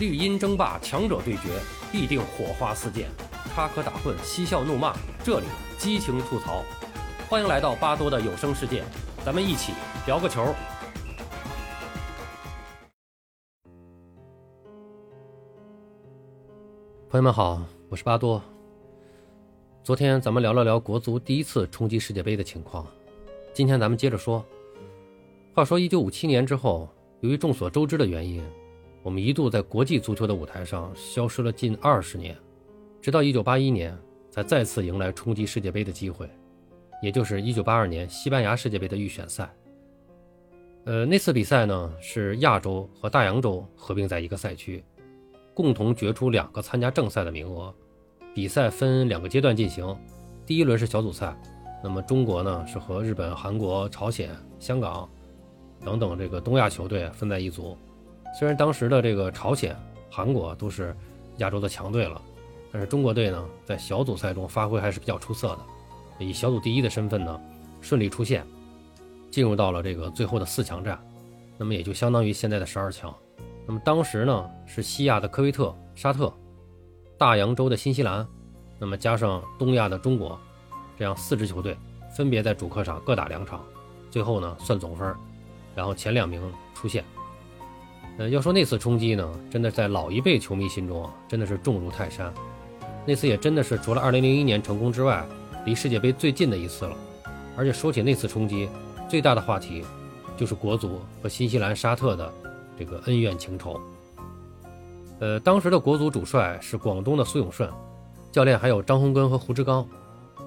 绿茵争霸，强者对决，必定火花四溅，插科打诨，嬉笑怒骂，这里激情吐槽。欢迎来到巴多的有声世界，咱们一起聊个球。朋友们好，我是巴多。昨天咱们聊了聊国足第一次冲击世界杯的情况，今天咱们接着说。话说，一九五七年之后，由于众所周知的原因，我们一度在国际足球的舞台上消失了近二十年，直到一九八一年才再次迎来冲击世界杯的机会，也就是一九八二年西班牙世界杯的预选赛。呃，那次比赛呢是亚洲和大洋洲合并在一个赛区。共同决出两个参加正赛的名额，比赛分两个阶段进行。第一轮是小组赛，那么中国呢是和日本、韩国、朝鲜、香港等等这个东亚球队分在一组。虽然当时的这个朝鲜、韩国都是亚洲的强队了，但是中国队呢在小组赛中发挥还是比较出色的，以小组第一的身份呢顺利出线，进入到了这个最后的四强战，那么也就相当于现在的十二强。那么当时呢，是西亚的科威特、沙特，大洋洲的新西兰，那么加上东亚的中国，这样四支球队分别在主客场各打两场，最后呢算总分，然后前两名出线。呃，要说那次冲击呢，真的在老一辈球迷心中啊，真的是重如泰山。那次也真的是除了2001年成功之外，离世界杯最近的一次了。而且说起那次冲击，最大的话题就是国足和新西兰、沙特的。这个恩怨情仇，呃，当时的国足主帅是广东的苏永顺，教练还有张洪根和胡志刚，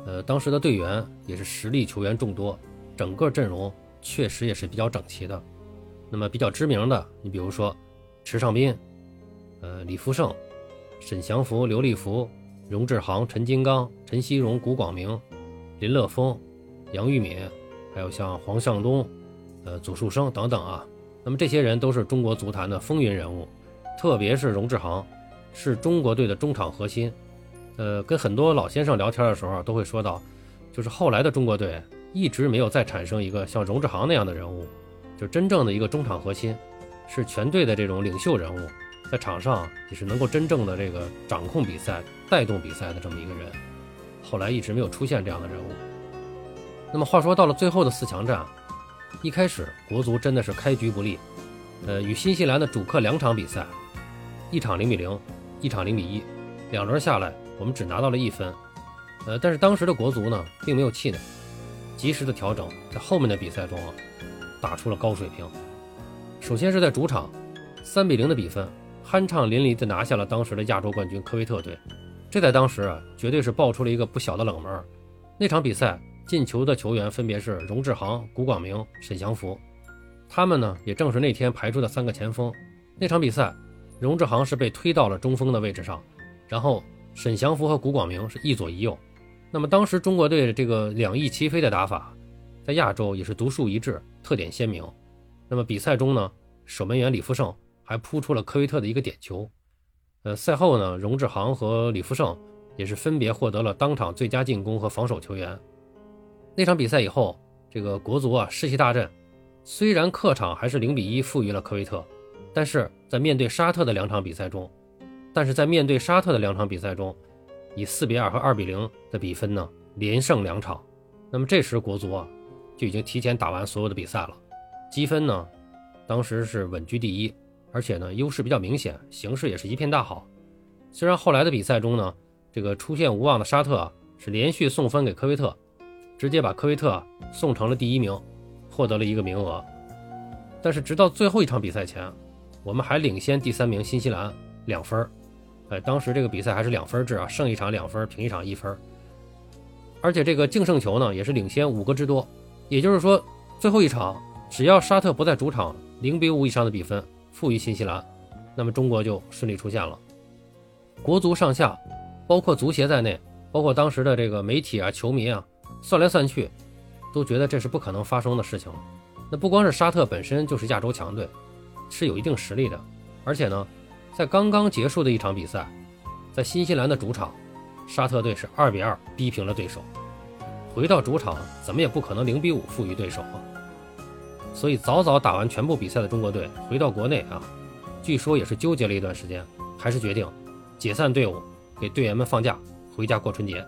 呃，当时的队员也是实力球员众多，整个阵容确实也是比较整齐的。那么比较知名的，你比如说池尚斌，呃，李福胜、沈祥福、刘立福、荣志航、陈金刚、陈锡荣、古广明、林乐峰、杨玉敏，还有像黄向东、呃，祖树生等等啊。那么这些人都是中国足坛的风云人物，特别是荣志航，是中国队的中场核心。呃，跟很多老先生聊天的时候都会说到，就是后来的中国队一直没有再产生一个像荣志航那样的人物，就真正的一个中场核心，是全队的这种领袖人物，在场上也是能够真正的这个掌控比赛、带动比赛的这么一个人。后来一直没有出现这样的人物。那么话说到了最后的四强战。一开始国足真的是开局不利，呃，与新西兰的主客两场比赛，一场零比零，一场零比一，两轮下来我们只拿到了一分，呃，但是当时的国足呢并没有气馁，及时的调整，在后面的比赛中啊打出了高水平。首先是在主场，三比零的比分，酣畅淋漓地拿下了当时的亚洲冠军科威特队，这在当时啊绝对是爆出了一个不小的冷门。那场比赛。进球的球员分别是荣志航、古广明、沈祥福，他们呢也正是那天排出的三个前锋。那场比赛，荣志航是被推到了中锋的位置上，然后沈祥福和古广明是一左一右。那么当时中国队的这个两翼齐飞的打法，在亚洲也是独树一帜，特点鲜明。那么比赛中呢，守门员李福胜还扑出了科威特的一个点球。呃，赛后呢，荣志航和李福胜也是分别获得了当场最佳进攻和防守球员。那场比赛以后，这个国足啊士气大振，虽然客场还是零比一负于了科威特，但是在面对沙特的两场比赛中，但是在面对沙特的两场比赛中，以四比二和二比零的比分呢连胜两场，那么这时国足啊就已经提前打完所有的比赛了，积分呢当时是稳居第一，而且呢优势比较明显，形势也是一片大好。虽然后来的比赛中呢，这个出现无望的沙特啊是连续送分给科威特。直接把科威特送成了第一名，获得了一个名额。但是直到最后一场比赛前，我们还领先第三名新西兰两分哎，当时这个比赛还是两分制啊，胜一场两分，平一场一分。而且这个净胜球呢，也是领先五个之多。也就是说，最后一场只要沙特不在主场零比五以上的比分负于新西兰，那么中国就顺利出线了。国足上下，包括足协在内，包括当时的这个媒体啊、球迷啊。算来算去，都觉得这是不可能发生的事情了。那不光是沙特本身就是亚洲强队，是有一定实力的。而且呢，在刚刚结束的一场比赛，在新西兰的主场，沙特队是二比二逼平了对手。回到主场，怎么也不可能零比五负于对手啊。所以早早打完全部比赛的中国队回到国内啊，据说也是纠结了一段时间，还是决定解散队伍，给队员们放假，回家过春节。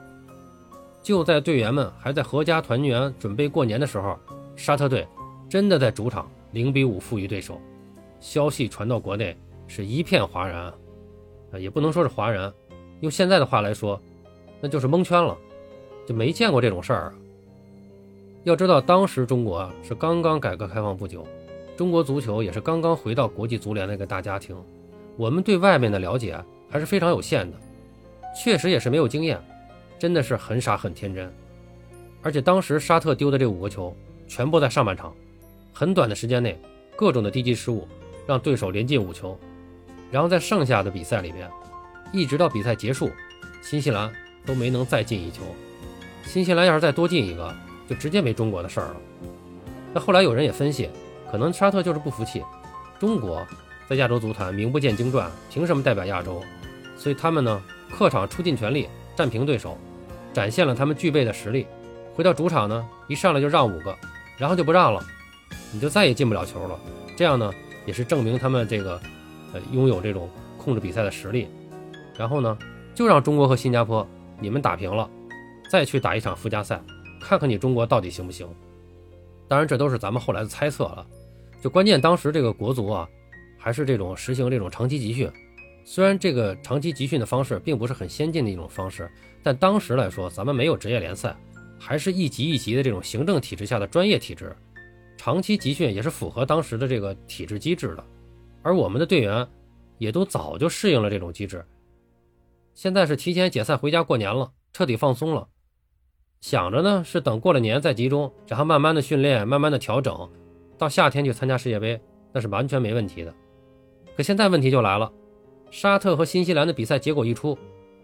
就在队员们还在阖家团圆、准备过年的时候，沙特队真的在主场零比五负于对手。消息传到国内，是一片哗然，啊，也不能说是哗然，用现在的话来说，那就是蒙圈了，就没见过这种事儿。要知道，当时中国是刚刚改革开放不久，中国足球也是刚刚回到国际足联那个大家庭，我们对外面的了解还是非常有限的，确实也是没有经验。真的是很傻很天真，而且当时沙特丢的这五个球全部在上半场，很短的时间内，各种的低级失误让对手连进五球，然后在剩下的比赛里边，一直到比赛结束，新西兰都没能再进一球。新西兰要是再多进一个，就直接没中国的事儿了。那后来有人也分析，可能沙特就是不服气，中国在亚洲足坛名不见经传，凭什么代表亚洲？所以他们呢，客场出尽全力。战平对手，展现了他们具备的实力。回到主场呢，一上来就让五个，然后就不让了，你就再也进不了球了。这样呢，也是证明他们这个，呃，拥有这种控制比赛的实力。然后呢，就让中国和新加坡你们打平了，再去打一场附加赛，看看你中国到底行不行。当然，这都是咱们后来的猜测了。就关键当时这个国足啊，还是这种实行这种长期集训。虽然这个长期集训的方式并不是很先进的一种方式，但当时来说，咱们没有职业联赛，还是一级一级的这种行政体制下的专业体制，长期集训也是符合当时的这个体制机制的。而我们的队员也都早就适应了这种机制。现在是提前解散回家过年了，彻底放松了，想着呢是等过了年再集中，然后慢慢的训练，慢慢的调整，到夏天去参加世界杯，那是完全没问题的。可现在问题就来了。沙特和新西兰的比赛结果一出，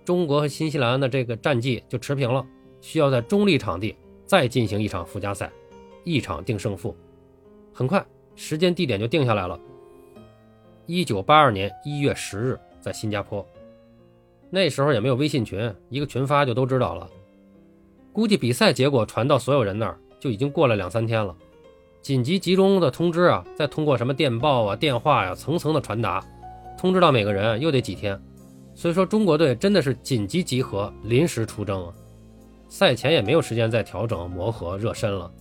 中国和新西兰的这个战绩就持平了，需要在中立场地再进行一场附加赛，一场定胜负。很快，时间地点就定下来了。一九八二年一月十日，在新加坡。那时候也没有微信群，一个群发就都知道了。估计比赛结果传到所有人那儿，就已经过了两三天了。紧急集中的通知啊，再通过什么电报啊、电话呀，层层的传达。通知到每个人又得几天，所以说中国队真的是紧急集合，临时出征啊！赛前也没有时间再调整、磨合、热身了。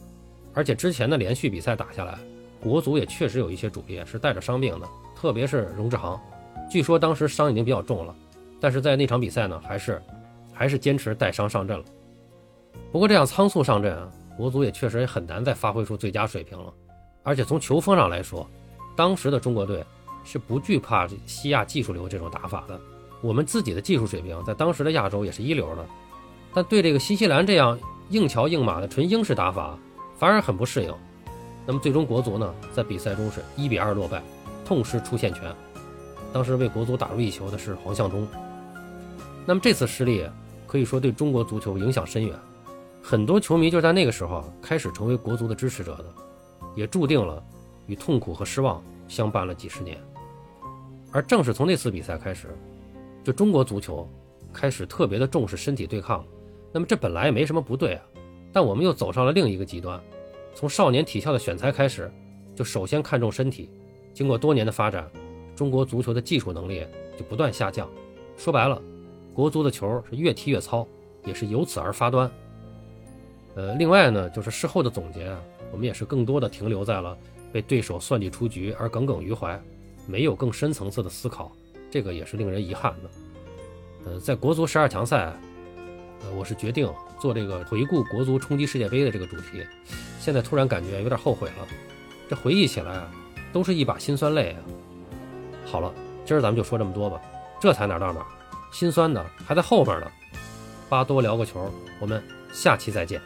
而且之前的连续比赛打下来，国足也确实有一些主力是带着伤病的，特别是荣志航，据说当时伤已经比较重了，但是在那场比赛呢，还是还是坚持带伤上阵了。不过这样仓促上阵啊，国足也确实也很难再发挥出最佳水平了。而且从球风上来说，当时的中国队。是不惧怕西亚技术流这种打法的。我们自己的技术水平在当时的亚洲也是一流的，但对这个新西兰这样硬桥硬马的纯英式打法反而很不适应。那么最终国足呢，在比赛中是一比二落败，痛失出线权。当时为国足打入一球的是黄向忠。那么这次失利可以说对中国足球影响深远，很多球迷就是在那个时候开始成为国足的支持者的，也注定了与痛苦和失望相伴了几十年。而正是从那次比赛开始，就中国足球开始特别的重视身体对抗。那么这本来也没什么不对啊，但我们又走上了另一个极端。从少年体校的选材开始，就首先看重身体。经过多年的发展，中国足球的技术能力就不断下降。说白了，国足的球是越踢越糙，也是由此而发端。呃，另外呢，就是事后的总结啊，我们也是更多的停留在了被对手算计出局而耿耿于怀。没有更深层次的思考，这个也是令人遗憾的。呃，在国足十二强赛，呃，我是决定做这个回顾国足冲击世界杯的这个主题。现在突然感觉有点后悔了，这回忆起来啊都是一把辛酸泪啊。好了，今儿咱们就说这么多吧，这才哪到哪，心酸的还在后边呢。巴多聊个球，我们下期再见。